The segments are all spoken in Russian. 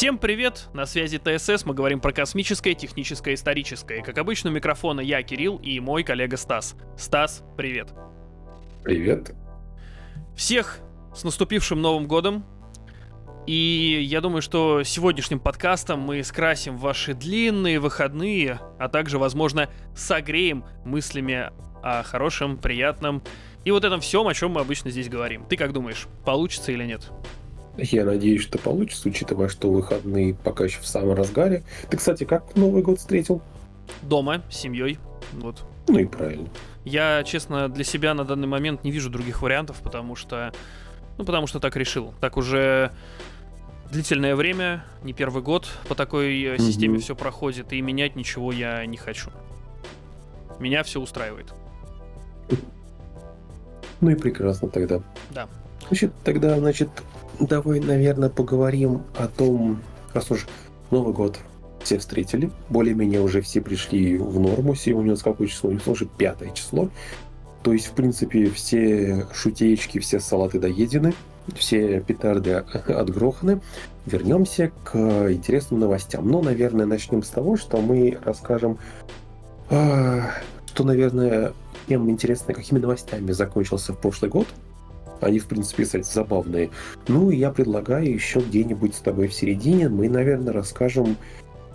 Всем привет! На связи ТСС, мы говорим про космическое, техническое, историческое. Как обычно, у микрофона я, Кирилл, и мой коллега Стас. Стас, привет! Привет! Всех с наступившим Новым Годом! И я думаю, что сегодняшним подкастом мы скрасим ваши длинные выходные, а также, возможно, согреем мыслями о хорошем, приятном и вот этом всем, о чем мы обычно здесь говорим. Ты как думаешь, получится или нет? Я надеюсь, что получится, учитывая, что выходные пока еще в самом разгаре. Ты, кстати, как Новый год встретил? Дома, с семьей. Вот. Ну и правильно. Я, честно, для себя на данный момент не вижу других вариантов, потому что... Ну, потому что так решил. Так уже длительное время, не первый год по такой mm системе все проходит, и менять ничего я не хочу. Меня все устраивает. Ну и прекрасно тогда. Да. Значит, тогда, значит, давай, наверное, поговорим о том, раз уж Новый год все встретили, более-менее уже все пришли в норму. Сегодня у нас какое число? У нас уже пятое число. То есть, в принципе, все шутеечки, все салаты доедены, все петарды отгроханы. Вернемся к интересным новостям. Но, наверное, начнем с того, что мы расскажем, а, что, наверное, тем интересно, какими новостями закончился в прошлый год, они, в принципе, кстати, забавные. Ну, и я предлагаю еще где-нибудь с тобой в середине мы, наверное, расскажем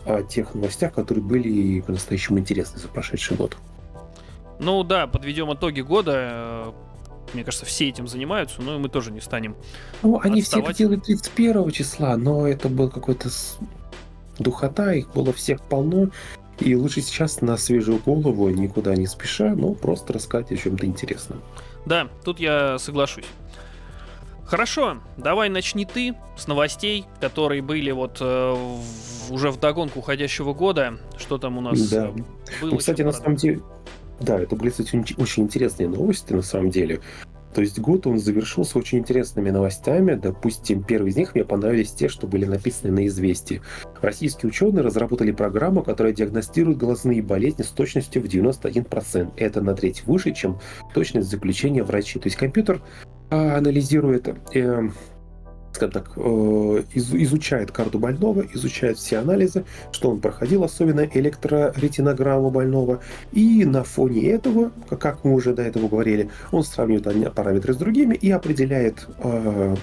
о тех новостях, которые были по-настоящему интересны за прошедший год. Ну да, подведем итоги года. Мне кажется, все этим занимаются, но мы тоже не станем. Ну, они отставать. все это делают 31 числа, но это был какой-то духота, их было всех полно. И лучше сейчас на свежую голову, никуда не спеша, но просто рассказать о чем-то интересном. Да, тут я соглашусь. Хорошо, давай начни ты с новостей, которые были вот э, в, уже в догонку уходящего года. Что там у нас да. было? Ну, кстати, на самом деле, да, это были, кстати, очень интересные новости, на самом деле. То есть год он завершился очень интересными новостями. Допустим, первый из них мне понравились те, что были написаны на «Известии». Российские ученые разработали программу, которая диагностирует глазные болезни с точностью в 91%. Это на треть выше, чем точность заключения врачей. То есть компьютер а, анализирует э, скажем так, э, изучает карту больного, изучает все анализы, что он проходил, особенно электроретинограмму больного. И на фоне этого, как мы уже до этого говорили, он сравнивает параметры с другими и определяет э,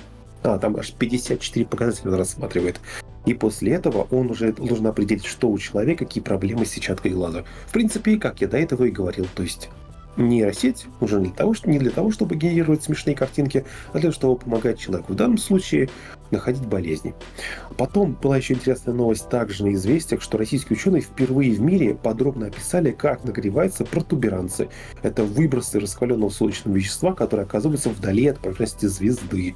а, там аж 54 показателя рассматривает. И после этого он уже должен определить, что у человека, какие проблемы с сетчаткой глаза. В принципе, как я до этого и говорил, то есть нейросеть уже для того, не для того, чтобы генерировать смешные картинки, а для того, чтобы помогать человеку. В данном случае находить болезни. Потом была еще интересная новость также на известиях, что российские ученые впервые в мире подробно описали, как нагреваются протуберанцы. Это выбросы раскаленного солнечного вещества, которые оказываются вдали от поверхности звезды.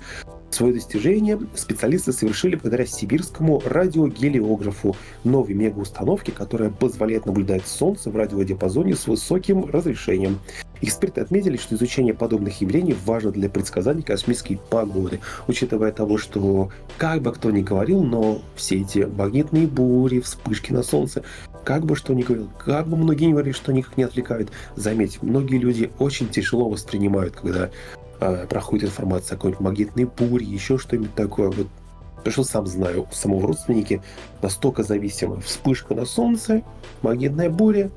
Свое достижение специалисты совершили благодаря сибирскому радиогелиографу. Новой мегаустановки, которая позволяет наблюдать Солнце в радиодиапазоне с высоким разрешением. Эксперты отметили, что изучение подобных явлений важно для предсказания космической погоды, учитывая того, что, как бы кто ни говорил, но все эти магнитные бури, вспышки на Солнце, как бы что ни говорил, как бы многие не говорили, что никак не отвлекают, заметьте, многие люди очень тяжело воспринимают, когда э, проходит информация о какой-нибудь магнитной буре, еще что-нибудь такое. Вот что сам знаю, у самого родственники настолько зависимы. Вспышка на солнце, магнитная буря,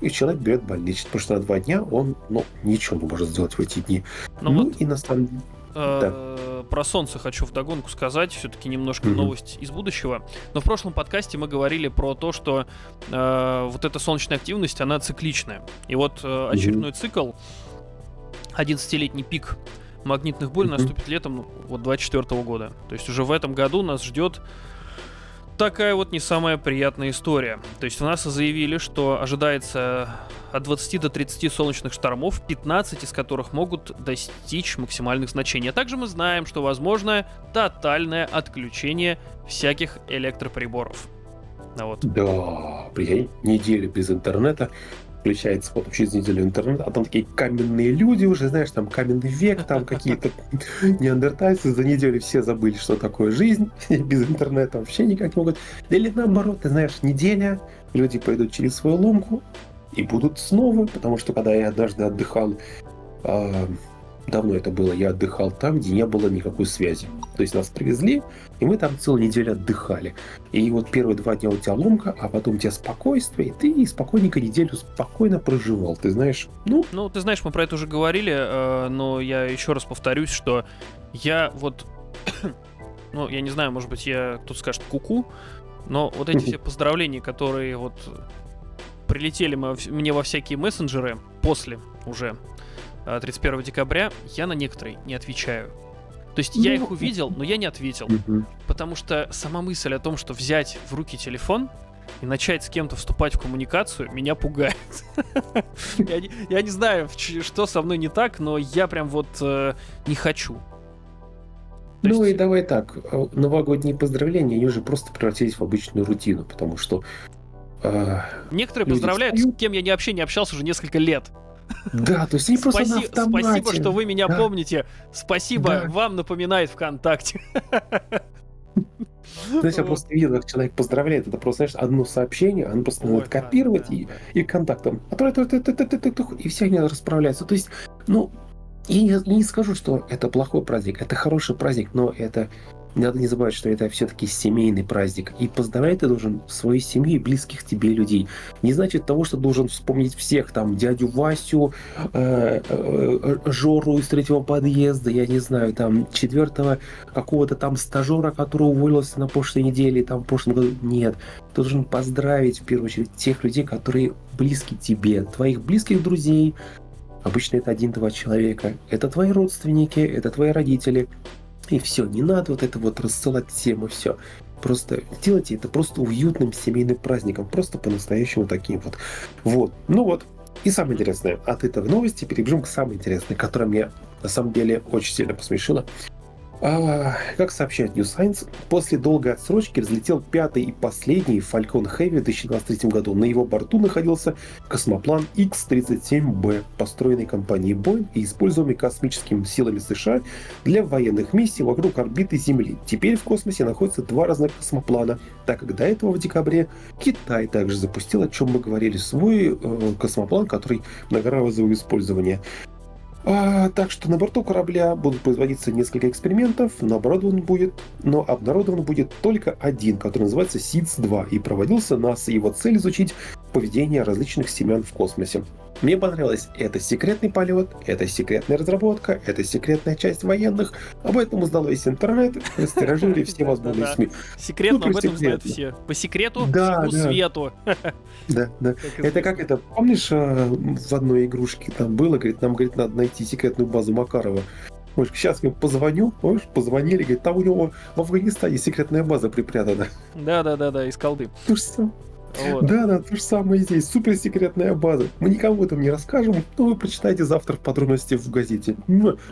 и человек берет больничный, потому что на два дня он ну, ничего не может сделать в эти дни. Ну, ну вот, и на самом деле... Э, да. Про солнце хочу вдогонку сказать, все-таки немножко mm-hmm. новость из будущего. Но в прошлом подкасте мы говорили про то, что э, вот эта солнечная активность, она цикличная. И вот э, очередной mm-hmm. цикл 11-летний пик магнитных бурь mm-hmm. наступит летом ну, вот 24 года. То есть уже в этом году нас ждет такая вот не самая приятная история. То есть у нас заявили, что ожидается от 20 до 30 солнечных штормов, 15 из которых могут достичь максимальных значений. А также мы знаем, что возможно тотальное отключение всяких электроприборов. А вот. Да, прикинь, неделю без интернета, включается потом через неделю интернет, а там такие каменные люди уже, знаешь, там каменный век, там какие-то неандертальцы, за неделю все забыли, что такое жизнь, без интернета вообще никак не могут. Или наоборот, ты знаешь, неделя, люди пойдут через свою ломку и будут снова, потому что когда я однажды отдыхал э, давно это было, я отдыхал там, где не было никакой связи. То есть нас привезли, и мы там целую неделю отдыхали. И вот первые два дня у тебя ломка, а потом у тебя спокойствие, и ты спокойненько неделю спокойно проживал. Ты знаешь, ну... Ну, ты знаешь, мы про это уже говорили, э, но я еще раз повторюсь, что я вот... ну, я не знаю, может быть, я... Тут скажет куку, но вот эти все поздравления, которые вот прилетели мне во всякие мессенджеры после уже 31 э, декабря, я на некоторые не отвечаю. То есть я их ну, увидел, но я не ответил. Потому что сама мысль о том, что взять в руки телефон и начать с кем-то вступать в коммуникацию, меня пугает. я, не, я не знаю, что со мной не так, но я прям вот э, не хочу. То ну есть... и давай так, э, новогодние поздравления, они уже просто превратились в обычную рутину, потому что... Э, Некоторые поздравляют, встают... с кем я не вообще не общался уже несколько лет. Да, то есть они просто на автомате. Спасибо, что вы меня помните. Спасибо, вам напоминает ВКонтакте. Знаешь, я просто видел, как человек поздравляет, это просто, знаешь, одно сообщение, оно просто надо копировать и, и контактом. И все они расправляются. То есть, ну, я не скажу, что это плохой праздник, это хороший праздник, но это надо не забывать, что это все-таки семейный праздник. И поздравлять ты должен свою семью и близких тебе людей. Не значит того, что должен вспомнить всех, там, дядю Васю, э, э, Жору из третьего подъезда, я не знаю, там, четвертого какого-то там стажера, который уволился на прошлой неделе, там, в прошлом году. Нет. Ты должен поздравить, в первую очередь, тех людей, которые близки тебе, твоих близких друзей, Обычно это один-два человека. Это твои родственники, это твои родители, и все, не надо вот это вот рассылать всем и все. Просто делайте это просто уютным семейным праздником, просто по-настоящему таким вот. Вот, ну вот. И самое интересное, от этой новости перебежим к самой интересной, которая меня на самом деле очень сильно посмешила. А, как сообщает New Science, после долгой отсрочки разлетел пятый и последний Falcon Heavy в 2023 году. На его борту находился космоплан X-37B, построенный компанией Boeing и используемый космическими силами США для военных миссий вокруг орбиты Земли. Теперь в космосе находятся два разных космоплана, так как до этого в декабре Китай также запустил, о чем мы говорили, свой э, космоплан, который многоразового использования. А, так что на борту корабля будут производиться несколько экспериментов, но оборудован будет, но обнародован будет только один, который называется SIDS-2 и проводился НАСА. Его цель изучить поведение различных семян в космосе. Мне понравилось, это секретный полет, это секретная разработка, это секретная часть военных. Об этом узнал весь интернет, растиражили все возможные СМИ. Секретно об этом знают все. По секрету, всему свету. Да, да. Это как это, помнишь, а, в одной игрушке там было, говорит, нам, говорит, надо найти секретную базу Макарова. Может, сейчас я позвоню, можешь, позвонили, говорит, там у него в Афганистане секретная база припрятана. Да-да-да-да, из колды. То же самое. Вот. Да, да, то же самое здесь. Суперсекретная база. Мы никому этом не расскажем, но вы прочитаете завтра в подробности в газете.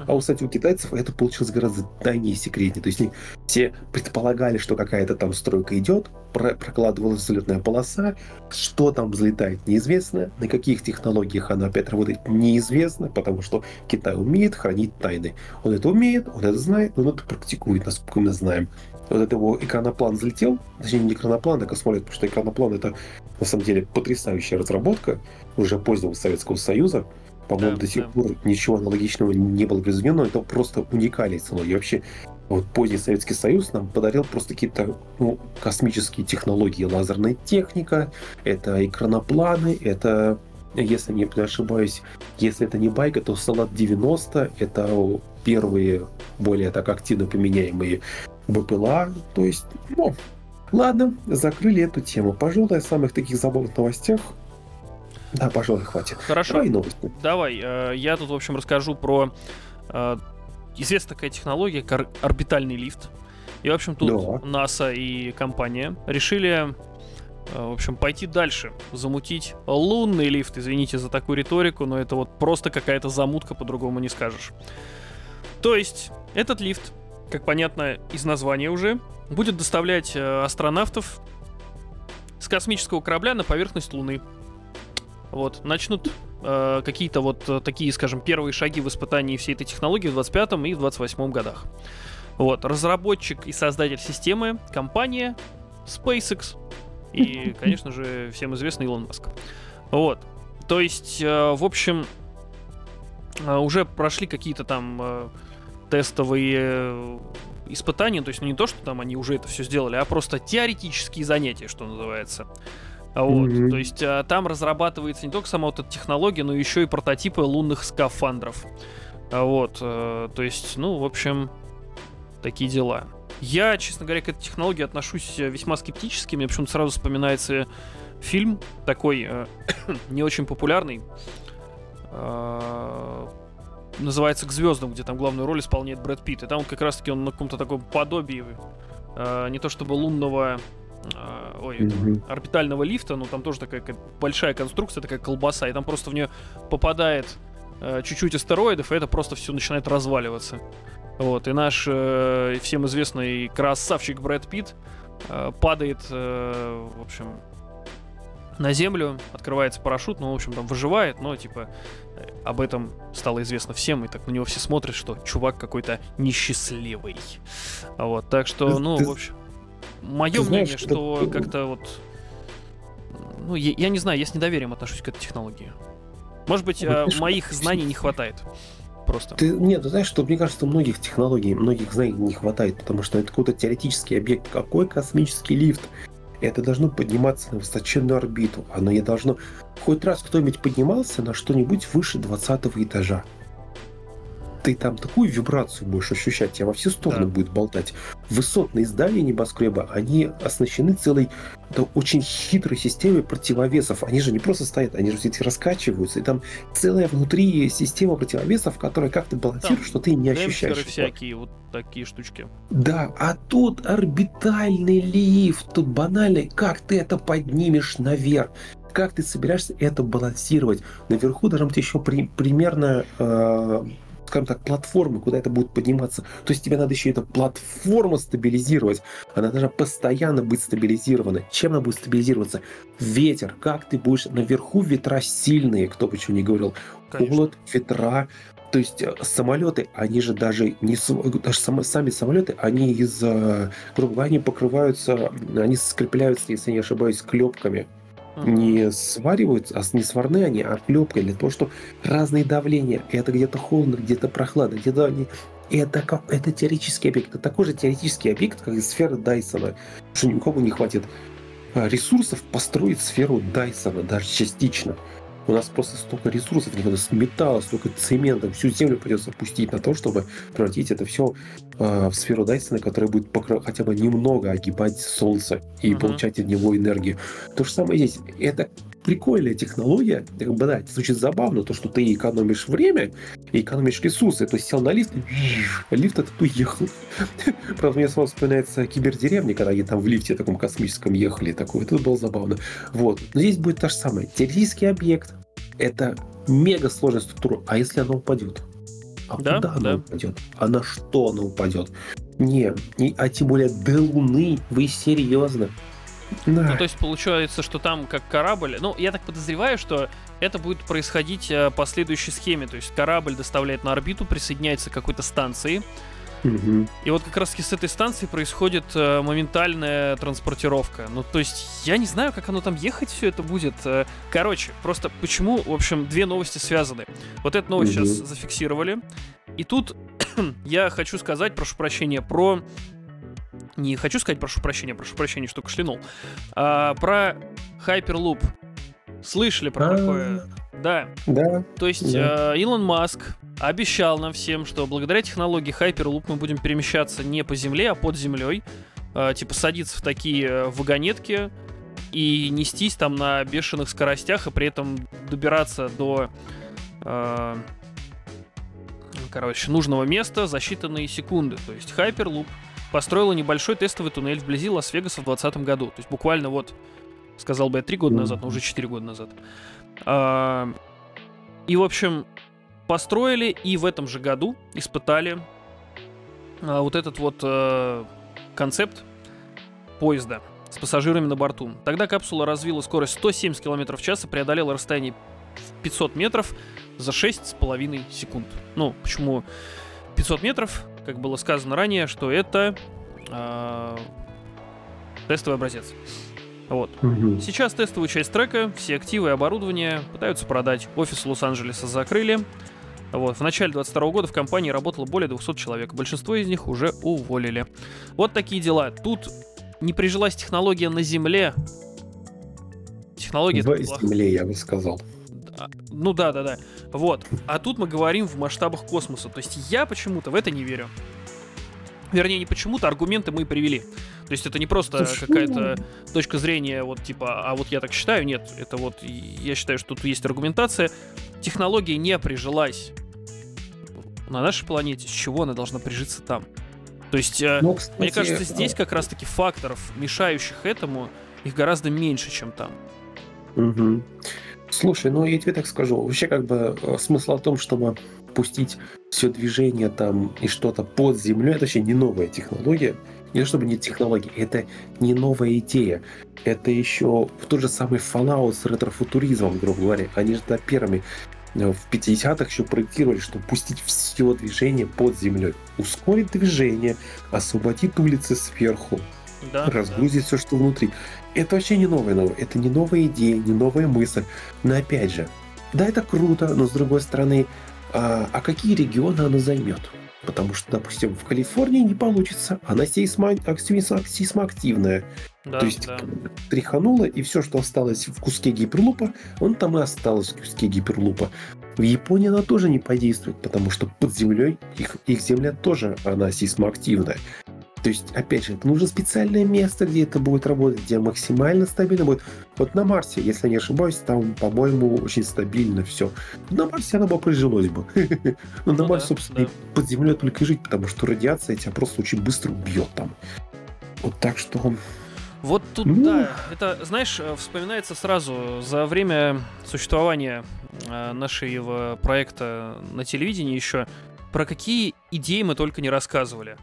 А, у, кстати, у китайцев это получилось гораздо тайнее и секретнее. То есть все предполагали, что какая-то там стройка идет, прокладывалась взлетная полоса, что там взлетает, неизвестно, на каких технологиях она опять работает, неизвестно, потому что Китай умеет хранить тайны. Он это умеет, он это знает, он это практикует, насколько мы знаем вот это его экраноплан взлетел, точнее не экраноплан, а космолет, потому что экраноплан это на самом деле потрясающая разработка уже позднего Советского Союза. По-моему, да, до сих да. пор ничего аналогичного не было произведено, это просто уникальная технология. Вообще, вот поздний Советский Союз нам подарил просто какие-то ну, космические технологии, лазерная техника, это экранопланы, это если не ошибаюсь, если это не байка, то Салат 90 это первые более так активно применяемые БПЛА. То есть, ну, ладно, закрыли эту тему. Пожалуй, о самых таких забавных новостях да, пожалуй, хватит. Хорошо. Давай новости. Давай. Э, я тут, в общем, расскажу про э, известная такая технология, орбитальный лифт. И, в общем, тут да. НАСА и компания решили, э, в общем, пойти дальше, замутить лунный лифт. Извините за такую риторику, но это вот просто какая-то замутка, по-другому не скажешь. То есть, этот лифт как понятно из названия уже, будет доставлять э, астронавтов с космического корабля на поверхность Луны. Вот, начнут э, какие-то вот э, такие, скажем, первые шаги в испытании всей этой технологии в 25 и в 28 годах. Вот, разработчик и создатель системы, компания SpaceX и, конечно же, всем известный Илон Маск. Вот, то есть, э, в общем, э, уже прошли какие-то там э, тестовые э, испытания, то есть ну, не то, что там они уже это все сделали, а просто теоретические занятия, что называется. Вот, mm-hmm. то есть а, там разрабатывается не только сама вот эта технология, но еще и прототипы лунных скафандров. А, вот, а, то есть, ну, в общем, такие дела. Я, честно говоря, к этой технологии отношусь весьма скептически. Мне почему-то сразу вспоминается фильм такой э, не очень популярный. Э, называется «К звездам», где там главную роль исполняет Брэд Питт. И там как раз-таки он на каком-то таком подобии э, не то чтобы лунного э, ой, mm-hmm. орбитального лифта, но там тоже такая большая конструкция, такая колбаса, и там просто в нее попадает э, чуть-чуть астероидов, и это просто все начинает разваливаться. Вот, и наш э, всем известный красавчик Брэд Питт э, падает, э, в общем, на землю, открывается парашют, ну, в общем, там выживает, но, типа, об этом стало известно всем, и так на него все смотрят, что чувак какой-то несчастливый. Вот, так что, ну, в общем, мое мнение, знаешь, что это... как-то вот, ну, я, я не знаю, я с недоверием отношусь к этой технологии. Может быть, вот, э, моих знаний не хватает. Просто. Ты, нет, ты знаешь, что мне кажется, многих технологий, многих знаний не хватает, потому что это какой-то теоретический объект. Какой космический лифт? Это должно подниматься на высоченную орбиту. Оно не должно... Хоть раз кто-нибудь поднимался на что-нибудь выше 20 этажа ты там такую вибрацию будешь ощущать, тебя во все стороны да. будет болтать. Высотные здания небоскреба, они оснащены целой да, очень хитрой системой противовесов. Они же не просто стоят, они же эти раскачиваются. И там целая внутри система противовесов, которая как-то балансирует, что ты не ощущаешь. всякие вот такие штучки. Да, а тут орбитальный лифт, тут банальный. Как ты это поднимешь наверх? Как ты собираешься это балансировать? Наверху должна быть еще при, примерно э, скажем так, платформы, куда это будет подниматься. То есть тебе надо еще эту платформу стабилизировать. Она должна постоянно быть стабилизирована. Чем она будет стабилизироваться? Ветер. Как ты будешь... Наверху ветра сильные, кто бы что ни говорил. Конечно. Холод, ветра, то есть э, самолеты, они же даже не даже сами самолеты, они из, э, грубо говоря, они покрываются, они скрепляются, если я не ошибаюсь, клепками не свариваются, а не сварные они, а клепкой для того, что разные давления. Это где-то холодно, где-то прохладно, где-то они это, как, это теоретический объект. Это такой же теоретический объект, как и сфера Дайсона. Что никому не хватит а, ресурсов построить сферу Дайсона, даже частично. У нас просто столько ресурсов, не с металла, столько цемента, всю землю придется опустить на то, чтобы превратить это все э, в сферу Дайсона, которая будет покры... хотя бы немного огибать Солнце и uh-huh. получать от него энергию. То же самое здесь. Это прикольная технология. Как бы, да, это звучит забавно, то, что ты экономишь время и экономишь ресурсы. То есть сел на лифт, лифт этот уехал. Правда, мне сразу вспоминается кибердеревня, когда они там в лифте таком космическом ехали. Такое, это было забавно. Вот. Но здесь будет то же самое. Теоретический объект. Это мега сложная структура. А если она упадет? А да, куда она упадет? А на что она упадет? Не, не, а тем более до Луны. Вы серьезно? Да. Ну, то есть получается, что там как корабль. Ну, я так подозреваю, что это будет происходить э, по следующей схеме. То есть корабль доставляет на орбиту, присоединяется к какой-то станции. Угу. И вот как раз таки с этой станции происходит э, моментальная транспортировка. Ну, то есть, я не знаю, как оно там ехать все это будет. Э, короче, просто почему, в общем, две новости связаны. Вот эту новость угу. сейчас зафиксировали. И тут я хочу сказать, прошу прощения, про не хочу сказать, прошу прощения, прошу прощения, что кашлянул, а, про Hyperloop. Слышали про такое? Да. Да. То есть да. Э, Илон Маск обещал нам всем, что благодаря технологии Hyperloop мы будем перемещаться не по земле, а под землей. Э, типа садиться в такие э, вагонетки и нестись там на бешеных скоростях, и при этом добираться до э, короче, нужного места за считанные секунды. То есть Hyperloop построила небольшой тестовый туннель вблизи Лас-Вегаса в 2020 году. То есть буквально вот, сказал бы я три года назад, но уже четыре года назад. А, и, в общем, построили и в этом же году испытали а, вот этот вот а, концепт поезда с пассажирами на борту. Тогда капсула развила скорость 170 км в час и преодолела расстояние в 500 метров за 6,5 секунд. Ну, почему 500 метров? как было сказано ранее, что это э, тестовый образец. Вот. Угу. Сейчас тестовую часть трека, все активы и оборудование пытаются продать. Офис Лос-Анджелеса закрыли. Вот. В начале 22 года в компании работало более 200 человек. Большинство из них уже уволили. Вот такие дела. Тут не прижилась технология на Земле. Технология... В Земле, я бы сказал. Ну да, да, да. Вот. А тут мы говорим в масштабах космоса. То есть я почему-то в это не верю. Вернее, не почему-то, аргументы мы привели. То есть это не просто какая-то точка зрения, вот типа, а вот я так считаю. Нет, это вот я считаю, что тут есть аргументация. Технология не прижилась на нашей планете. С чего она должна прижиться там? То есть, э, ну, кстати, мне кажется, здесь как раз-таки факторов, мешающих этому, их гораздо меньше, чем там. Угу. Слушай, ну я тебе так скажу, вообще как бы э, смысл в том, чтобы пустить все движение там и что-то под землей, это вообще не новая технология. Не чтобы не технология, это не новая идея. Это еще тот же самый Fallout с ретрофутуризмом, грубо говоря. Они же первыми э, в 50-х еще проектировали, чтобы пустить все движение под землей. Ускорить движение, освободить улицы сверху, да, разгрузить да. все, что внутри. Это вообще не новое новое. Это не новая идея, не новая мысль. Но опять же, да, это круто, но с другой стороны, а, а какие регионы она займет? Потому что, допустим, в Калифорнии не получится. Она сейсмо, сейсмоактивная. Да, То есть да. тряханула, и все, что осталось в куске гиперлупа, он там и осталось в куске гиперлупа. В Японии она тоже не подействует, потому что под землей их, их земля тоже она сейсмоактивная. То есть, опять же, это нужно специальное место, где это будет работать, где максимально стабильно будет. Вот на Марсе, если я не ошибаюсь, там, по-моему, очень стабильно все. На Марсе оно бы прижилось бы. Но на ну Марсе, собственно, под землей только жить, потому что радиация тебя просто очень быстро убьет там. Вот так что... Вот тут, ну... да, это, знаешь, э, вспоминается сразу за время существования э, нашего проекта на телевидении еще, про какие идеи мы только не рассказывали.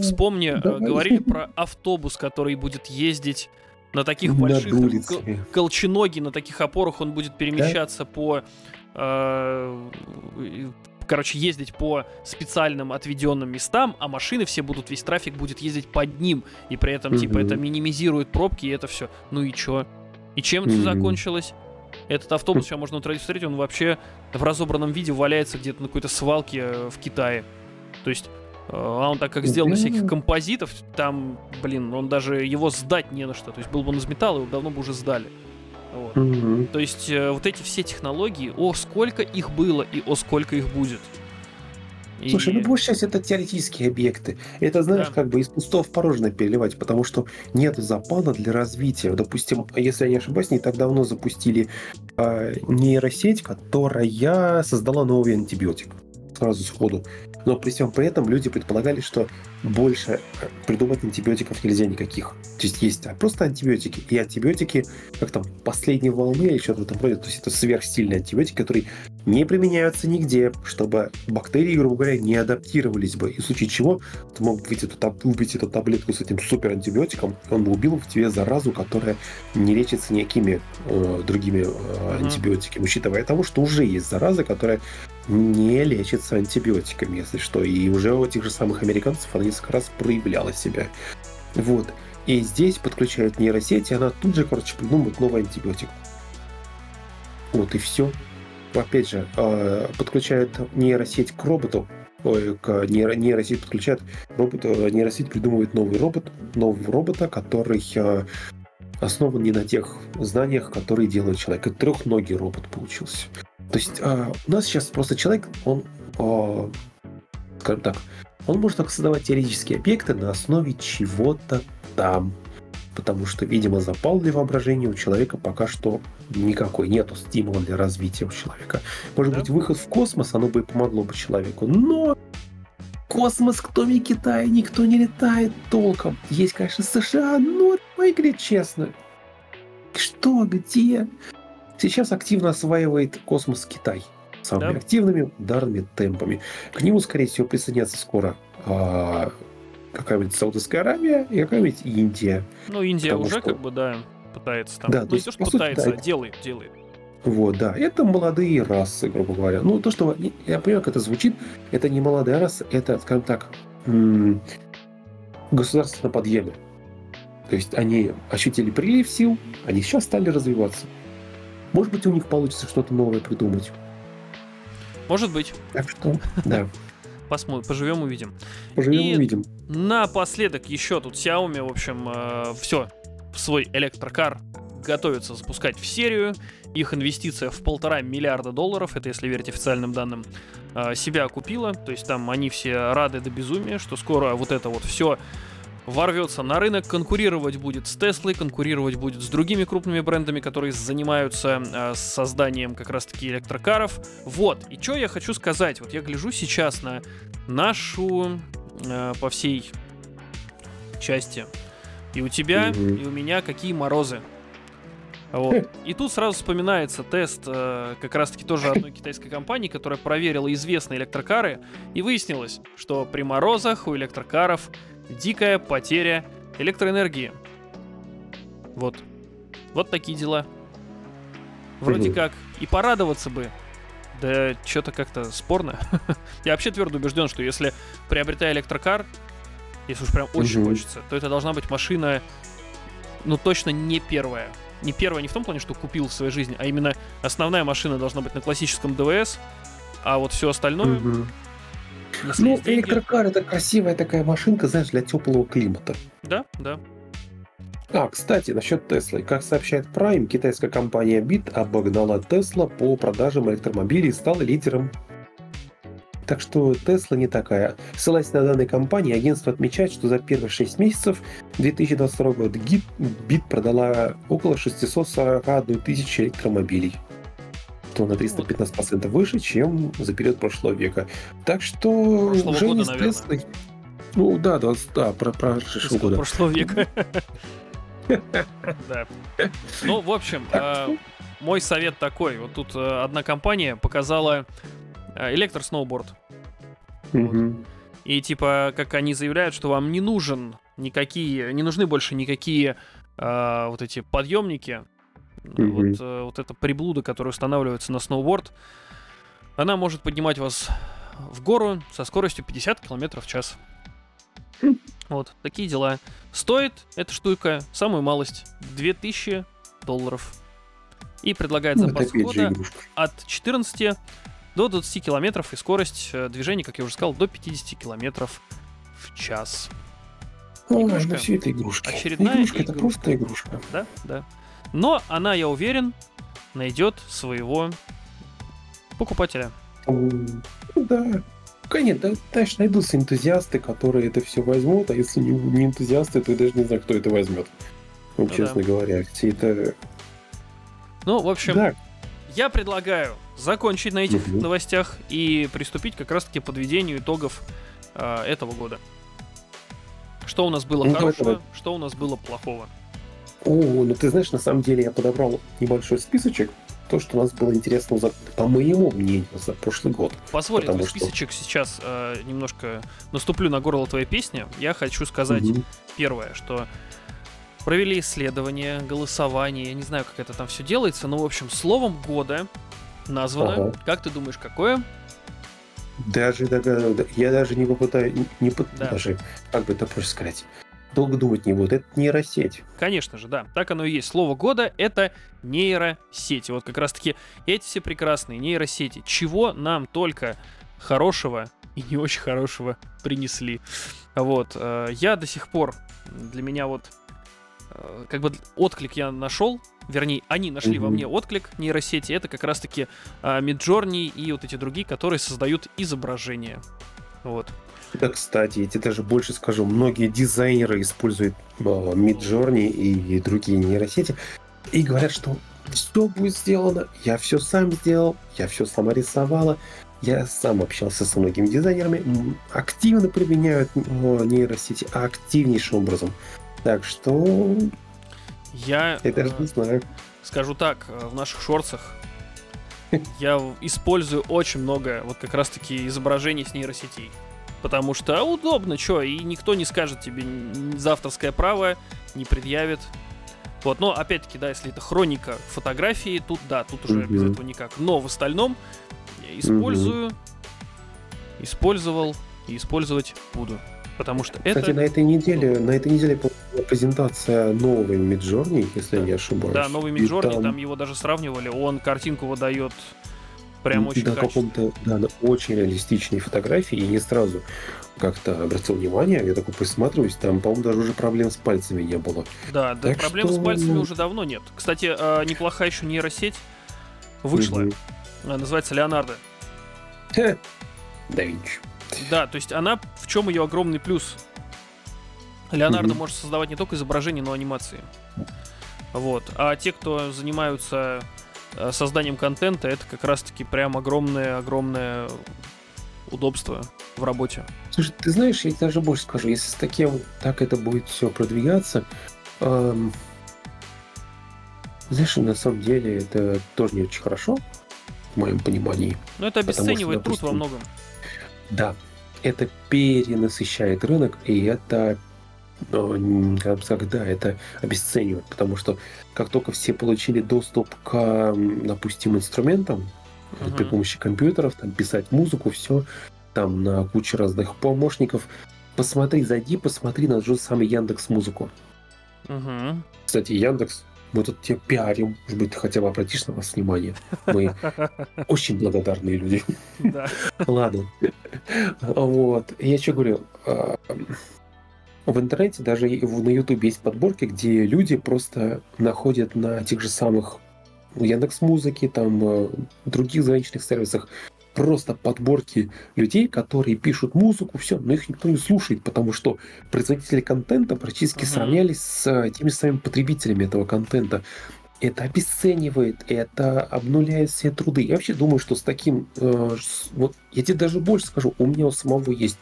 Вспомни, э, говорили про автобус, который будет ездить на таких больших колченоги, на таких опорах он будет перемещаться по э, короче, ездить по специальным отведенным местам, а машины все будут, весь трафик будет ездить под ним, и при этом, типа, это минимизирует пробки, и это все. Ну и чё? И чем все закончилось? Этот автобус сейчас можно встретить, он вообще в разобранном виде валяется где-то на какой-то свалке э, в Китае. То есть а он так как сделан из всяких композитов, там, блин, он даже его сдать не на что. То есть был бы он из металла, его давно бы уже сдали. Вот. Угу. То есть э, вот эти все технологии, о, сколько их было и о, сколько их будет. И... Слушай, ну большая часть это теоретические объекты. Это, знаешь, да. как бы из пустого в порожное переливать, потому что нет запала для развития. Допустим, если я не ошибаюсь, не так давно запустили э, нейросеть, которая создала новый антибиотик сразу сходу. Но при всем при этом люди предполагали, что больше э, придумать антибиотиков нельзя никаких. То есть есть а просто антибиотики. И антибиотики, как там, последней волны или что-то в этом роде. То есть это сверхсильные антибиотики, которые не применяются нигде, чтобы бактерии, грубо говоря, не адаптировались бы. И в случае чего ты мог выпить эту, выпить эту таблетку с этим супер антибиотиком, он бы убил в тебе заразу, которая не лечится никакими э, другими э, антибиотиками, учитывая того, что уже есть зараза, которая не лечится антибиотиками, если что. И уже у этих же самых американцев она несколько раз проявляла себя. Вот. И здесь подключают нейросеть, и она тут же, короче, придумывает новый антибиотик. Вот и все. Опять же, а, подключают нейросеть к роботу, ой, к нейро, нейросеть подключает робот, нейросеть придумывает новый робот, нового робота, который а, основан не на тех знаниях, которые делает человек. Это трехногий робот получился. То есть а, у нас сейчас просто человек, он, а, скажем так, он может только создавать теоретические объекты на основе чего-то там. Потому что, видимо, запал для воображения у человека пока что никакой. Нету стимула для развития у человека. Может да? быть, выход в космос, оно бы и помогло бы человеку. Но космос, кроме Китая, никто не летает толком. Есть, конечно, США, но, говорит честно, что, где? Сейчас активно осваивает космос Китай самыми да. активными ударными темпами. К нему, скорее всего, присоединятся скоро а, какая-нибудь Саудовская Аравия и какая-нибудь Индия. Ну, Индия уже что... как бы, да, пытается там. Да, ну, не то, что пытается, сути, да, а делает, делает. Вот, да. Это молодые расы, грубо говоря. Ну, то, что я понимаю, как это звучит, это не молодая раса, это, скажем так, государство на подъеме. То есть они ощутили прилив сил, они сейчас стали развиваться. Может быть, у них получится что-то новое придумать. Может быть. Так что, да. Посмотрим, поживем, увидим. Поживем, И увидим. Напоследок еще тут Xiaomi, в общем, э, все, свой электрокар готовится запускать в серию. Их инвестиция в полтора миллиарда долларов, это если верить официальным данным, э, себя окупила. То есть там они все рады до безумия, что скоро вот это вот все ворвется на рынок, конкурировать будет с Теслой, конкурировать будет с другими крупными брендами, которые занимаются э, созданием как раз-таки электрокаров. Вот, и что я хочу сказать, вот я гляжу сейчас на нашу э, по всей части, и у тебя, mm-hmm. и у меня какие морозы. Вот. И тут сразу вспоминается тест э, как раз-таки тоже одной китайской компании, которая проверила известные электрокары, и выяснилось, что при морозах у электрокаров дикая потеря электроэнергии. Вот. Вот такие дела. Вроде как и порадоваться бы. Да что-то как-то спорно. Я вообще твердо убежден, что если приобретая электрокар, если уж прям очень хочется, то это должна быть машина, ну точно не первая. Не первая не в том плане, что купил в своей жизни, а именно основная машина должна быть на классическом ДВС, а вот все остальное если ну, электрокар это красивая такая машинка, знаешь, для теплого климата. Да, да. А, кстати, насчет Теслы. Как сообщает Prime, китайская компания BIT обогнала Тесла по продажам электромобилей и стала лидером. Так что Тесла не такая. Ссылаясь на данные компании, агентство отмечает, что за первые 6 месяцев 2022 года BIT продала около 641 тысячи электромобилей что на 315% выше, чем за период прошлого века. Так что прошлого уже года, наверное. Ну да, да, да, про, про прошлого года. Прошлого века. Да. Ну, в общем, э, мой совет такой. Вот тут э, одна компания показала э, электросноуборд. И типа, как они заявляют, что вам не нужен никакие, не нужны больше никакие вот эти подъемники, Mm-hmm. Вот, э, вот эта приблуда, которая устанавливается на сноуборд, она может поднимать вас в гору со скоростью 50 км в час. Вот, такие дела. Стоит эта штука, самую малость, 2000 долларов. И предлагает ну, запас хода от 14 до 20 километров и скорость э, движения, как я уже сказал, до 50 километров в час. Ой, игрушка. ну все это игрушки. Очередная игрушка, игрушка, это просто игрушка. Да, да. Но она, я уверен, найдет своего покупателя. Да. Конечно, конечно, найдутся энтузиасты, которые это все возьмут, а если не, не энтузиасты, то я даже не знаю, кто это возьмет. Ну, ну честно да. говоря, все это... Ну, в общем, да. я предлагаю закончить на этих угу. новостях и приступить как раз-таки к подведению итогов э, этого года. Что у нас было ну, хорошего, давай. что у нас было плохого. О, ну ты знаешь, на самом деле я подобрал небольшой списочек, то, что у нас было интересно, за, по моему мнению, за прошлый год. Позволь, твой что... списочек сейчас э, немножко наступлю на горло твоей песни. Я хочу сказать угу. первое, что провели исследование, голосование, я не знаю, как это там все делается, но, в общем, словом года названо. Ага. Как ты думаешь, какое? Даже я даже не попытаюсь, не, да. даже, как бы это проще сказать, долго думать не будет. Это нейросеть. Конечно же, да. Так оно и есть. Слово года — это нейросети. Вот как раз-таки эти все прекрасные нейросети. Чего нам только хорошего и не очень хорошего принесли. Вот. Э, я до сих пор, для меня вот, э, как бы отклик я нашел, вернее, они нашли mm-hmm. во мне отклик нейросети, это как раз-таки Midjourney э, и вот эти другие, которые создают изображения. Вот. Да, кстати, я тебе даже больше скажу, многие дизайнеры используют Midjourney и другие нейросети и говорят, что все будет сделано, я все сам сделал, я все сама рисовала, я сам общался со многими дизайнерами, активно применяют нейросети, активнейшим образом. Так что... Я... Я даже не знаю. Скажу так, э, в наших шорцах я использую очень много вот как раз-таки изображений с нейросетей. Потому что удобно, что, и никто не скажет тебе за авторское право, не предъявит. Вот, но опять-таки, да, если это хроника фотографии, тут да, тут уже mm-hmm. без этого никак. Но в остальном я использую, mm-hmm. использовал и использовать буду. Потому что Кстати, это... на этой неделе, на этой неделе презентация новой Midjourney, если да. я не ошибаюсь. Да, новый Midjourney, там... там его даже сравнивали. Он картинку выдает Прям очень на каком-то, да, на очень реалистичной фотографии, и не сразу как-то обратил внимание, я такой присматриваюсь, там, по-моему, даже уже проблем с пальцами не было. Да, да, проблем что... с пальцами уже давно нет. Кстати, а, неплохая еще нейросеть вышла. Угу. Называется Леонардо. Да Винчи. Да, то есть она, в чем ее огромный плюс? Леонардо угу. может создавать не только изображения, но и анимации. Вот. А те, кто занимаются созданием контента, это как раз-таки прям огромное-огромное удобство в работе. Слушай, ты знаешь, я даже больше скажу, если с таким так это будет все продвигаться, эм, знаешь, на самом деле это тоже не очень хорошо, в моем понимании. Но это обесценивает что, допустим, труд во многом. Да, это перенасыщает рынок, и это когда это обесценивает, потому что как только все получили доступ к, допустим, инструментам, uh-huh. при помощи компьютеров, там, писать музыку, все, там на куче разных помощников, посмотри, зайди, посмотри на тот же самый Яндекс Музыку. Uh-huh. Кстати, Яндекс, мы тут тебе пиарим, может быть, ты хотя бы обратишь на нас внимание. Мы очень благодарные люди. Ладно. Вот. Я что говорю? В интернете, даже на YouTube есть подборки, где люди просто находят на тех же самых Яндекс Музыки, там э, других заграничных сервисах просто подборки людей, которые пишут музыку, все, но их никто не слушает, потому что производители контента практически uh-huh. сравнялись с э, теми самыми потребителями этого контента. Это обесценивает, это обнуляет все труды. Я вообще думаю, что с таким, э, вот я тебе даже больше скажу, у меня у самого есть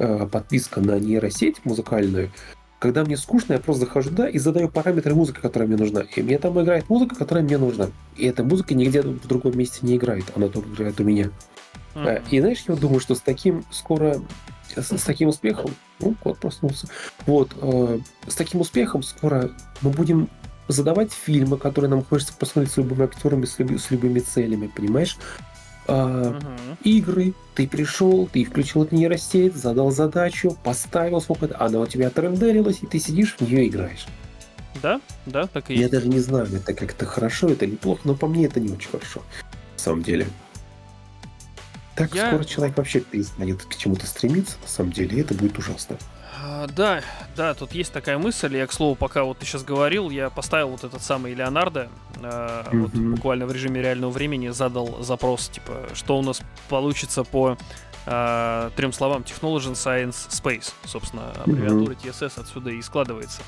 Э, подписка на нейросеть музыкальную, когда мне скучно, я просто захожу да и задаю параметры музыки, которая мне нужна. И мне там играет музыка, которая мне нужна. И эта музыка нигде в другом месте не играет, она только играет у меня. Mm-hmm. И знаешь, я думаю, что с таким скоро, с, с таким успехом, ну, кот проснулся, вот, э, с таким успехом скоро мы будем задавать фильмы, которые нам хочется посмотреть с любыми актерами, с, люб, с любыми целями, понимаешь? Uh, угу. игры. Ты пришел, ты включил эту нейросеть, задал задачу, поставил сколько она у тебя отрендерилась, и ты сидишь в нее играешь. Да, да, так и Я есть. даже не знаю, это как-то хорошо, это неплохо, но по мне это не очень хорошо. На самом деле. Так Я... скоро человек вообще перестанет к чему-то стремиться, на самом деле, и это будет ужасно. А, да, да, тут есть такая мысль. Я, к слову, пока вот ты сейчас говорил, я поставил вот этот самый Леонардо, э, mm-hmm. вот буквально в режиме реального времени задал запрос, типа, что у нас получится по э, трем словам Technology Science Space, собственно, аббревиатура mm-hmm. TSS отсюда и складывается.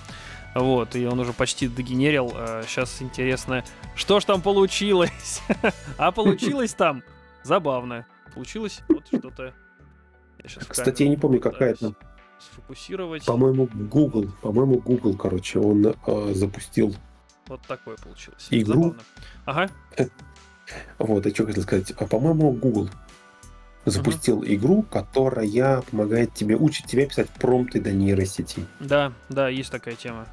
Вот, и он уже почти догенерил. А сейчас интересно, что ж там получилось? а получилось там забавно. Получилось вот что-то. Кстати, я не помню, какая это сфокусировать. По-моему, Google, по-моему, Google, короче, он э, запустил. Вот такое получилось. Игру. Забавно. Ага. Вот, я что хотел сказать. А, по-моему, Google запустил uh-huh. игру, которая помогает тебе, учит тебя писать промпты до нейросети. Да, да, есть такая тема.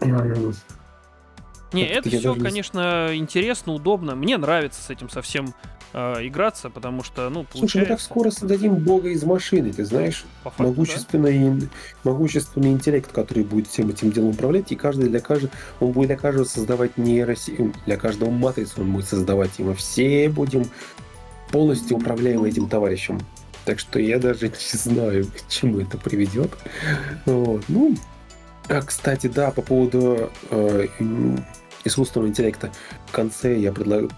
Не, это, это все, конечно, не... интересно, удобно. Мне нравится с этим совсем э, играться, потому что, ну, получается... Слушай, мы так скоро создадим бога из машины, ты знаешь? По факту, могущественный, да? могущественный интеллект, который будет всем этим делом управлять, и каждый для каждого, он будет для каждого создавать нейросеть, для каждого матрицу он будет создавать, и мы все будем полностью управляемы этим товарищем. Так что я даже не знаю, к чему это приведет. Вот. Ну, а, кстати, да, по поводу э, искусственного интеллекта. В конце я предлагаю,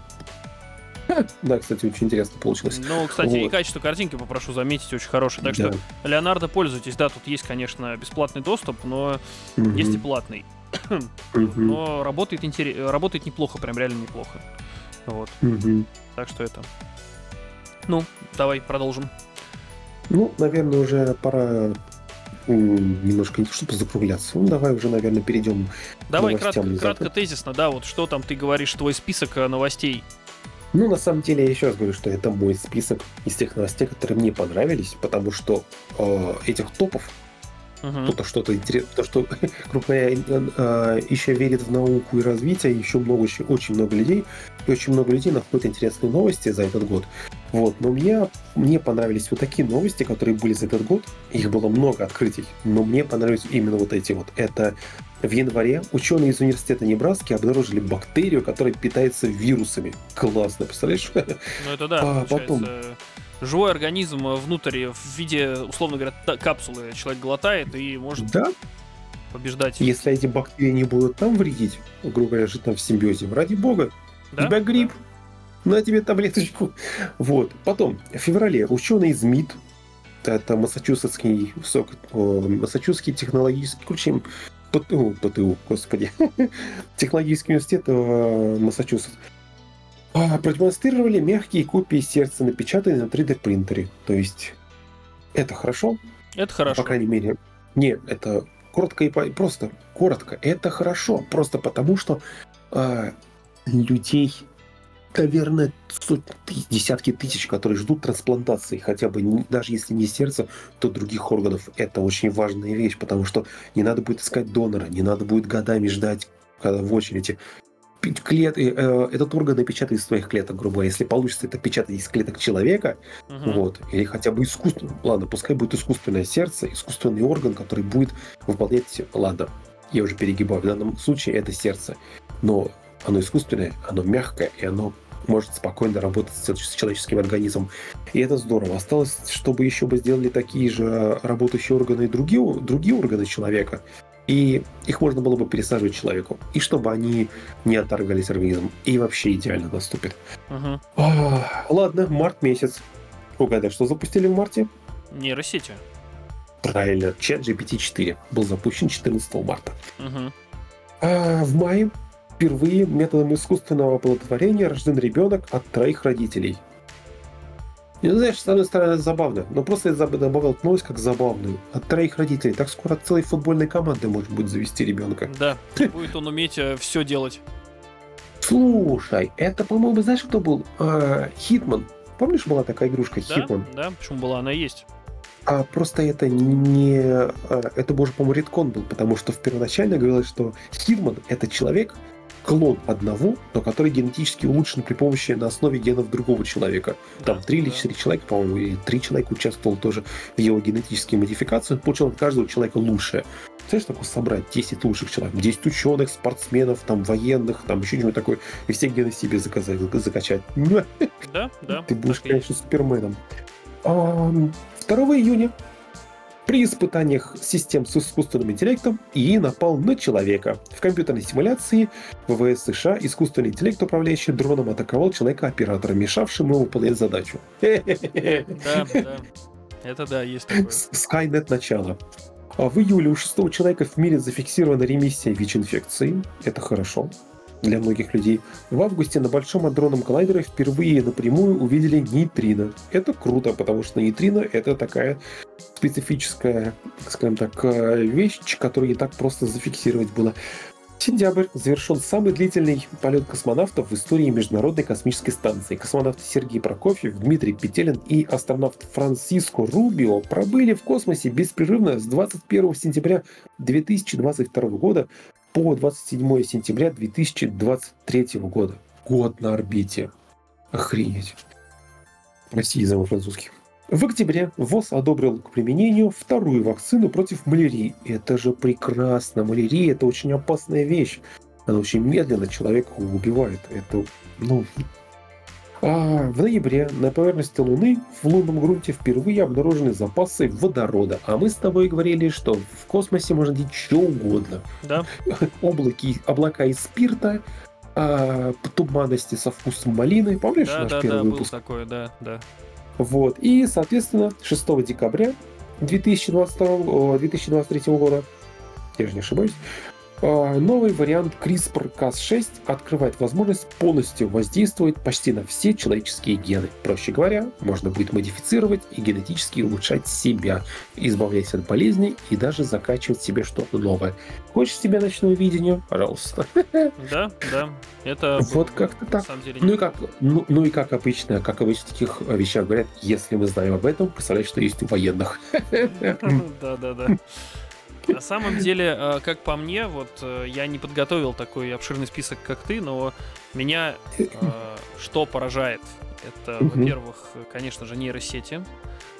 Да, кстати, очень интересно получилось. Ну, кстати, вот. и качество картинки, попрошу заметить, очень хорошее. Так да. что, Леонардо, пользуйтесь. Да, тут есть, конечно, бесплатный доступ, но угу. есть и платный. но работает, интерес... работает неплохо, прям реально неплохо. Вот. Угу. Так что это. Ну, давай продолжим. Ну, наверное, уже пора немножко, чтобы закругляться. Ну, давай уже, наверное, перейдем Давай кратко, кратко, тезисно, да, вот что там ты говоришь, твой список э, новостей ну, на самом деле, я еще раз говорю, что это мой список из тех новостей, которые мне понравились, потому что э, этих топов Uh-huh. Кто-то что-то интересно, то, что, грубо говоря, э, еще верит в науку и развитие, еще много, очень много людей, и очень много людей находят интересные новости за этот год. Вот, но мне, мне понравились вот такие новости, которые были за этот год. Их было много открытий, но мне понравились именно вот эти вот. Это В январе ученые из университета Небраски обнаружили бактерию, которая питается вирусами. Классно, представляешь? Ну это да, а, потом живой организм внутрь в виде, условно говоря, капсулы человек глотает и может да? побеждать. Если эти бактерии не будут там вредить, грубо говоря, жить там в симбиозе, ради бога, да? тебя грипп, да. На тебе таблеточку. Вот. Потом, в феврале ученые из МИД, это Массачусетский, сок, Массачусетский технологический, короче, ПТУ, ПТУ, господи, технологический университет э, Массачусетс, а, продемонстрировали мягкие копии сердца, напечатанные на 3D принтере. То есть это хорошо. Это хорошо. По крайней мере. Не, это коротко и просто. Коротко. Это хорошо. Просто потому, что э, людей, наверное, сотни, десятки тысяч, которые ждут трансплантации, хотя бы даже если не сердца, то других органов. Это очень важная вещь, потому что не надо будет искать донора, не надо будет годами ждать когда в очереди клет... Э, этот орган напечатать из своих клеток, грубо говоря. Если получится это печатать из клеток человека, угу. вот, или хотя бы искусственно, ладно, пускай будет искусственное сердце, искусственный орган, который будет выполнять, ладно, я уже перегибаю, в данном случае это сердце, но оно искусственное, оно мягкое, и оно может спокойно работать с человеческим организмом. И это здорово. Осталось, чтобы еще бы сделали такие же работающие органы и другие, другие органы человека. И их можно было бы пересаживать человеку. И чтобы они не отторгались организмом. И вообще идеально наступит. Угу. А, ладно, март месяц. Угадай, что запустили в марте? Нейросети. Правильно, чат GPT-4 был запущен 14 марта. Угу. А в мае впервые методом искусственного оплодотворения рожден ребенок от троих родителей – и, ну, знаешь, с одной стороны, это забавно. Но просто я добавил новость как забавную. От троих родителей. Так скоро от целой футбольной команды может быть завести ребенка. Да, будет он уметь э, все делать. Слушай, это, по-моему, знаешь, кто был? А, Хитман. Помнишь, была такая игрушка Хитман? Да, почему была, она есть. А просто это не... А, это, боже, по-моему, редкон был, потому что в первоначально говорилось, что Хитман — это человек, клон одного, но который генетически улучшен при помощи на основе генов другого человека. Там три или четыре человека, по-моему, или три человека участвовал тоже в его генетической модификации. Он получил от каждого человека лучшее. Знаешь, такое собрать 10 лучших человек, 10 ученых, спортсменов, там, военных, там, еще чего-нибудь такое, и все гены себе заказать, закачать. Да, да. Ты будешь, конечно, суперменом. 2 июня при испытаниях систем с искусственным интеллектом ИИ напал на человека. В компьютерной симуляции ВВС США искусственный интеллект, управляющий дроном, атаковал человека-оператора, мешавшим ему выполнять задачу. Да, да. Это да, есть такое. Skynet начало. А в июле у шестого человека в мире зафиксирована ремиссия ВИЧ-инфекции. Это хорошо для многих людей. В августе на Большом адронном коллайдере впервые напрямую увидели нейтрино. Это круто, потому что нейтрино — это такая специфическая, скажем так, э, вещь, которую не так просто зафиксировать было. Сентябрь завершен самый длительный полет космонавтов в истории Международной космической станции. Космонавты Сергей Прокофьев, Дмитрий Петелин и астронавт Франциско Рубио пробыли в космосе беспрерывно с 21 сентября 2022 года по 27 сентября 2023 года. Год на орбите. Охренеть. Россия за французский. В октябре ВОЗ одобрил к применению вторую вакцину против малярии. Это же прекрасно. Малярия – это очень опасная вещь. Она очень медленно человека убивает. Это, ну, в ноябре на поверхности Луны в лунном грунте впервые обнаружены запасы водорода. А мы с тобой говорили, что в космосе можно делать что угодно. Да. Облаки, облака из спирта, а, туманности со вкусом малины. Помнишь да, наш да, первый да, выпуск? Был такое, да, да. Вот. И, соответственно, 6 декабря 2022, 2023 года, я же не ошибаюсь, а, новый вариант CRISPR-Cas6 открывает возможность полностью воздействовать почти на все человеческие гены. Проще говоря, можно будет модифицировать и генетически улучшать себя, избавляясь от болезней и даже закачивать себе что-то новое. Хочешь себе ночное видение? Пожалуйста. Да, да. Это вот как-то так. Ну и как, ну, ну и как обычно, как обычно в таких вещах говорят, если мы знаем об этом, представляешь, что есть у военных. Да, да, да. На самом деле, э, как по мне, вот э, я не подготовил такой обширный список, как ты, но меня э, что поражает? Это, во-первых, конечно же, нейросети.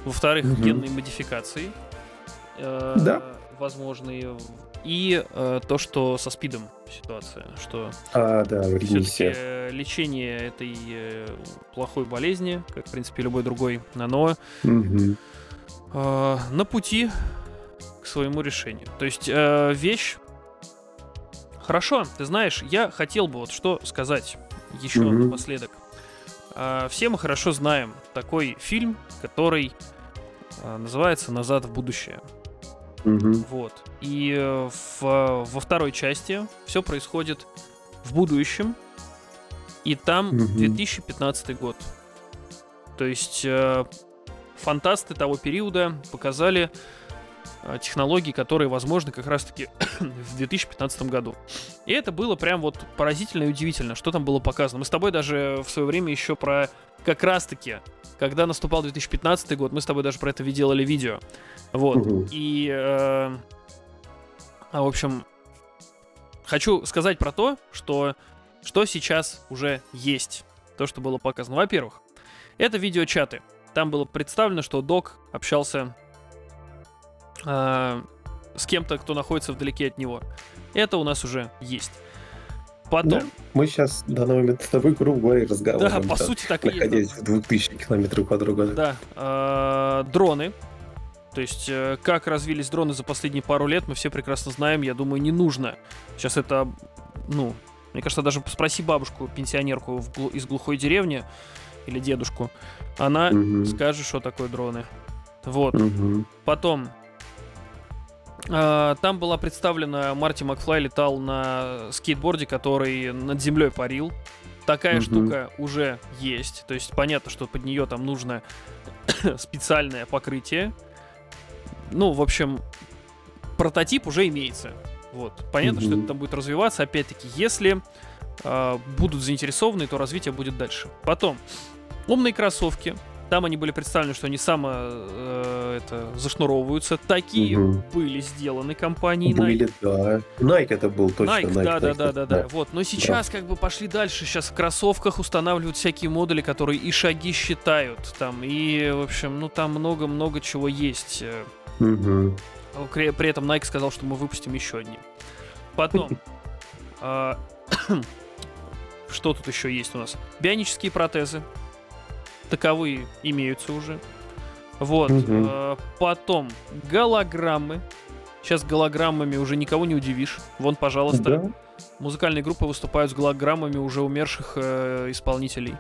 Во-вторых, генные модификации. Да. Возможные. и то, что со спидом ситуация, что а, да, лечение этой плохой болезни, как в принципе любой другой, оно э, на пути своему решению. То есть э, вещь хорошо, ты знаешь, я хотел бы вот что сказать еще Мгм. напоследок. А, все мы хорошо знаем такой фильм, который а, называется «Назад в будущее». Мгм. Вот. И э, в- во второй части все происходит в будущем, и там Мгм. 2015 год. То есть э, фантасты того периода показали э, технологии, которые возможны как раз-таки в 2015 году. И это было прям вот поразительно и удивительно, что там было показано. Мы с тобой даже в свое время еще про как раз-таки, когда наступал 2015 год, мы с тобой даже про это делали видео. Вот. Мгм. И, э, а, в общем, хочу сказать про то, что, что сейчас уже есть. То, что было показано. Во-первых, это видеочаты. Там было представлено, что док общался э, с кем-то, кто находится вдалеке от него. Это у нас уже есть. Потом, Да, Мы сейчас в данный момент с тобой, грубо говоря, разговариваем. да, по да, сути так и есть. Находясь в 2000 километрах по другу. Да, э, дроны. То есть, э, как развились дроны за последние пару лет, мы все прекрасно знаем. Я думаю, не нужно. Сейчас это, ну, мне кажется, даже спроси бабушку, пенсионерку в из глухой деревни или дедушку, она Мгм. скажет, что такое дроны. Вот. Мгм. Потом а, там была представлена Марти Макфлай летал на скейтборде, который над землей парил. Такая Мгм. штука уже есть. То есть понятно, что под нее там нужно специальное покрытие. Ну, в общем, прототип уже имеется. Вот. Понятно, что Мгм. это там будет развиваться. Опять-таки, если а, будут заинтересованы, то развитие будет дальше. Потом, умные кроссовки. Там они были представлены, что они само э, это, зашнуровываются. Такие Мгм. были сделаны компанией Nike. Были, да. Nike это был точно. Nike, да, да, да, да, да. да. Вот, но сейчас как бы пошли дальше. Сейчас в кроссовках устанавливают всякие модули, которые и шаги считают, там и, в общем, ну там много-много чего есть. При, при этом Nike сказал, что мы выпустим еще одни. Потом, а, что тут еще есть у нас? Бионические протезы. Таковые имеются уже. Вот. А, Потом голограммы. Сейчас голограммами уже никого не удивишь. Вон, пожалуйста, Да. музыкальные группы выступают с голограммами уже умерших э, исполнителей,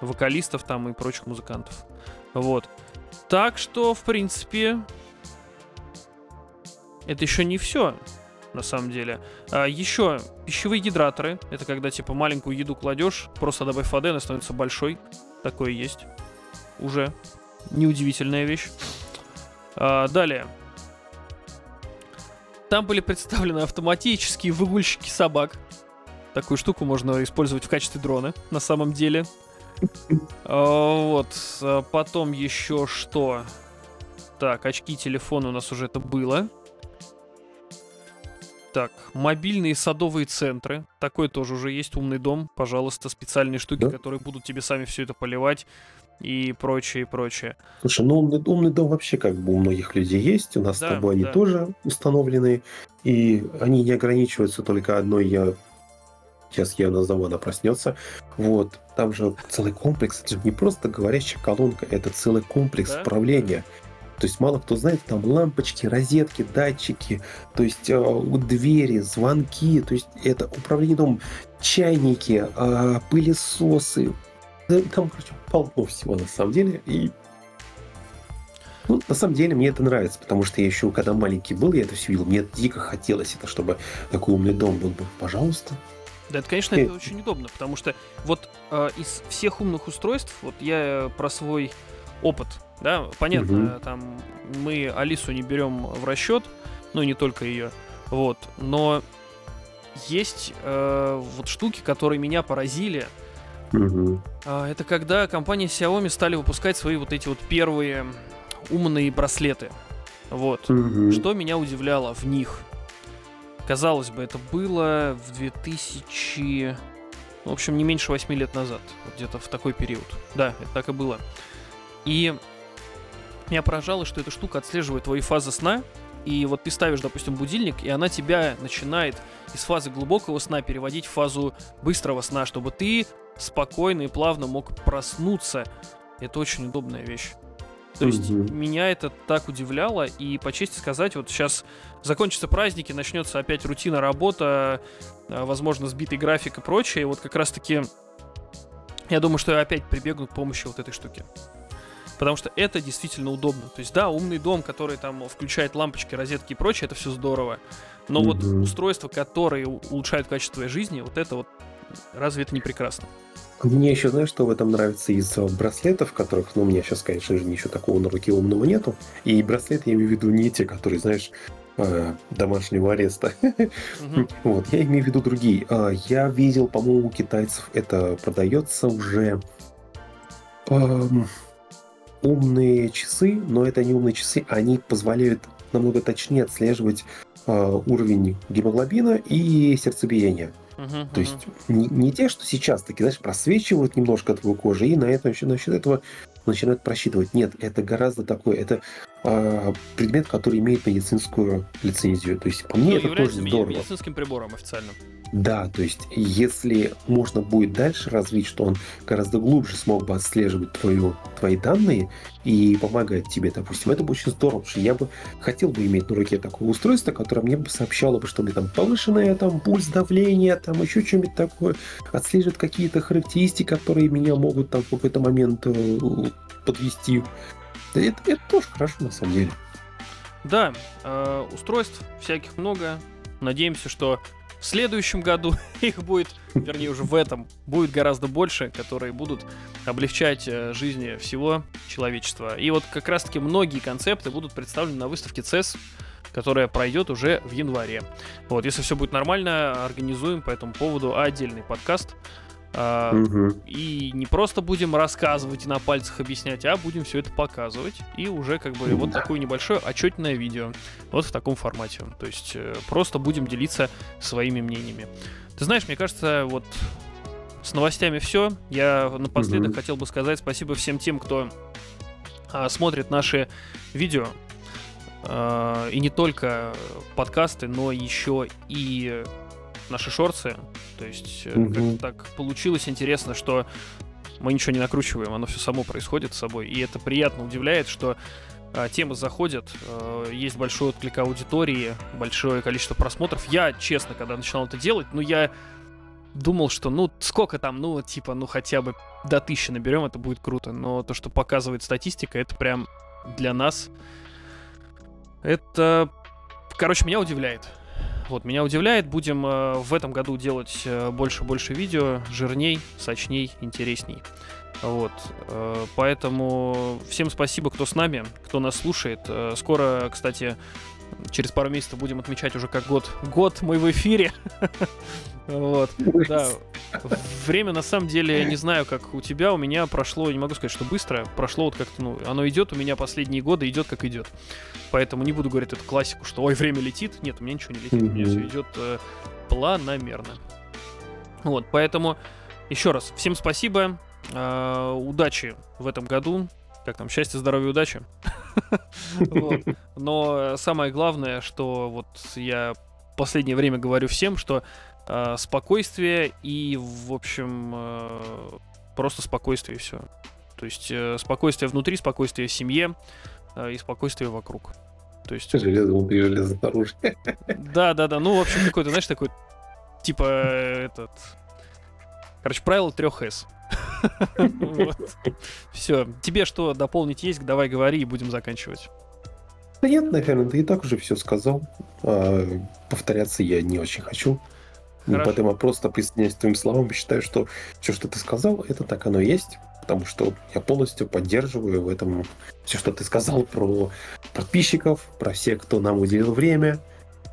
вокалистов там и прочих музыкантов. Вот. Так что, в принципе, это еще не все, на самом деле. А, еще пищевые гидраторы. Это когда типа маленькую еду кладешь, просто добавь воды, она становится большой. Такое есть. Уже. Неудивительная вещь. А, далее. Там были представлены автоматические выгульщики собак. Такую штуку можно использовать в качестве дрона, на самом деле. А, Вот. а Потом еще что? Так, очки, телефон у нас уже это было. Так, мобильные садовые центры. Такой тоже уже есть. Умный дом. Пожалуйста, специальные штуки, Да. которые будут тебе сами все это поливать. И прочее, и прочее. Слушай, ну умный, умный дом вообще как бы у многих людей есть. У нас Да, с тобой они да. тоже установлены. И они не ограничиваются только одной я Сейчас я назову, она проснется. Вот. Там же целый комплекс. Это же не просто говорящая колонка, это целый комплекс Да? управления. То есть мало кто знает, там лампочки, розетки, датчики, то есть э, двери, звонки, то есть это управление домом, чайники, э, пылесосы. Да, Там, короче, полно всего на самом деле. И ну, на самом деле мне это нравится, потому что я еще, когда маленький был, я это все видел, мне дико хотелось это, чтобы такой умный дом был бы. Пожалуйста. Да, это, конечно, Э. это очень удобно, потому что вот э, из всех умных устройств, вот я про свой опыт, да, понятно, Мгм. там мы Алису не берем в расчет, ну не только ее, вот, но есть э, вот штуки, которые меня поразили. А, это когда компания Xiaomi стали выпускать свои вот эти вот первые умные браслеты. Вот. Мгм. Что меня удивляло в них? Казалось бы, это было в 2000... ну, В общем, не меньше 8 лет назад. Вот где-то в такой период. Да, это так и было. И меня поражало, что эта штука отслеживает твои фазы сна и вот ты ставишь, допустим, будильник, и она тебя начинает из фазы глубокого сна переводить в фазу быстрого сна, чтобы ты спокойно и плавно мог проснуться. Это очень удобная вещь. То есть mm-hmm. меня это так удивляло, и по чести сказать, вот сейчас закончатся праздники, начнется опять рутина, работа, а, возможно, сбитый график и прочее. И вот как раз-таки я думаю, что я опять прибегну к помощи вот этой штуки. Потому что это действительно удобно. То есть, да, умный дом, который там включает лампочки, розетки и прочее, это все здорово. Но mm-hmm. вот устройства, которые улучшают качество твоей жизни, вот это вот, разве это не прекрасно? Мне еще, знаешь, что в этом нравится из э, браслетов, которых, ну, у меня сейчас, конечно же, ничего такого на руке умного нету. И браслеты я имею в виду не те, которые, знаешь, э, домашнего ареста. Вот, я имею в виду другие. А, я видел, по-моему, у китайцев это продается уже умные часы, но это не умные часы, они позволяют намного точнее отслеживать а, уровень гемоглобина и сердцебиения. Uh-huh, То есть не, не те, что сейчас такие, знаешь, просвечивают немножко твою кожу, и на этом насчет этого начинают просчитывать. Нет, это гораздо такое, это э, предмет, который имеет медицинскую лицензию. То есть по мне ну, это тоже здорово. медицинским прибором официально. Да, то есть если можно будет дальше развить, что он гораздо глубже смог бы отслеживать твою, твои данные и помогать тебе, допустим, это бы очень здорово, потому что я бы хотел бы иметь на руке такое устройство, которое мне бы сообщало бы, что у меня там повышенное там пульс, давление, там еще что-нибудь такое, отслеживает какие-то характеристики, которые меня могут там в какой-то момент э, подвести. Это, это тоже хорошо на самом деле. Да, э, устройств всяких много. Надеемся, что в следующем году их будет, вернее уже в этом, будет гораздо больше, которые будут облегчать э, жизни всего человечества. И вот как раз-таки многие концепты будут представлены на выставке CES, которая пройдет уже в январе. Вот, если все будет нормально, организуем по этому поводу отдельный подкаст. Угу. И не просто будем рассказывать и на пальцах объяснять, а будем все это показывать. И уже как бы да. вот такое небольшое отчетное видео. Вот в таком формате. То есть э, просто будем делиться своими мнениями. Ты знаешь, мне кажется, вот с новостями все. Я напоследок угу. хотел бы сказать спасибо всем тем, кто а, смотрит наши видео. А, и не только подкасты, но еще и наши шорцы. То есть угу. как так получилось интересно, что мы ничего не накручиваем, оно все само происходит с собой. И это приятно удивляет, что а, темы заходят, а, есть большой отклик аудитории, большое количество просмотров. Я, честно, когда начинал это делать, ну я думал, что ну сколько там, ну типа, ну хотя бы до тысячи наберем, это будет круто. Но то, что показывает статистика, это прям для нас. Это, короче, меня удивляет. Вот, меня удивляет. Будем э, в этом году делать больше-больше э, видео, жирней, сочней, интересней. Вот, э, поэтому всем спасибо, кто с нами, кто нас слушает. Э, скоро, кстати, через пару месяцев будем отмечать уже как год. Год мы в эфире. Вот, да. Время, на самом деле, я не знаю, как у тебя, у меня прошло, не могу сказать, что быстро, прошло вот как-то, ну, оно идет у меня последние годы, идет как идет. Поэтому не буду говорить эту классику, что ой, время летит. Нет, у меня ничего не летит, у меня все идет э, планомерно. Вот, поэтому еще раз, всем спасибо, э, удачи в этом году, как там, счастья, здоровья, удачи. Но самое главное, что вот я последнее время говорю всем, что э, спокойствие и, в общем, э, просто спокойствие и все. То есть э, спокойствие внутри, спокойствие в семье э, и спокойствие вокруг. То есть... Железо внутри, железо снаружи. Да, да, да. Ну, в общем, какой-то, знаешь, такой, типа, этот... Короче, правило трех С. Все. Тебе что дополнить есть? Давай говори и будем заканчивать. Да нет, наверное, ты и так уже все сказал. А, повторяться я не очень хочу. Хорошо. Поэтому просто присоединяюсь к твоим словам и считаю, что все, что ты сказал, это так оно и есть. Потому что я полностью поддерживаю в этом все, что ты сказал про подписчиков, про всех, кто нам уделил время,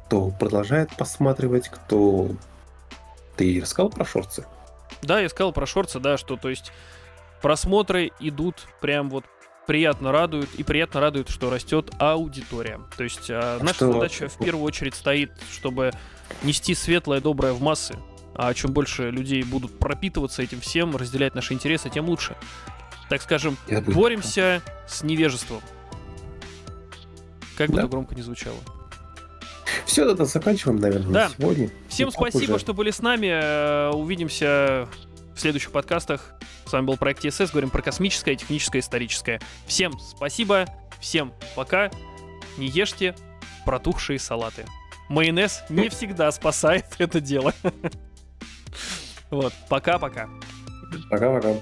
кто продолжает посматривать, кто... Ты рассказал про шорцы? Да, я сказал про шорцы, да, что то есть просмотры идут прям вот приятно радуют, и приятно радует, что растет аудитория. То есть а, наша что... задача в первую очередь стоит, чтобы нести светлое, доброе в массы. А чем больше людей будут пропитываться этим всем, разделять наши интересы, тем лучше. Так скажем, боремся с невежеством. Как бы да. то громко не звучало. Все, это заканчиваем, наверное, да. сегодня. Всем спасибо, уже... что были с нами. Э, увидимся в следующих подкастах. С вами был проект ТСС. Говорим про космическое, техническое, историческое. Всем спасибо. Всем пока. Не ешьте протухшие салаты. Майонез не всегда спасает это дело. Вот, пока-пока. Пока-пока.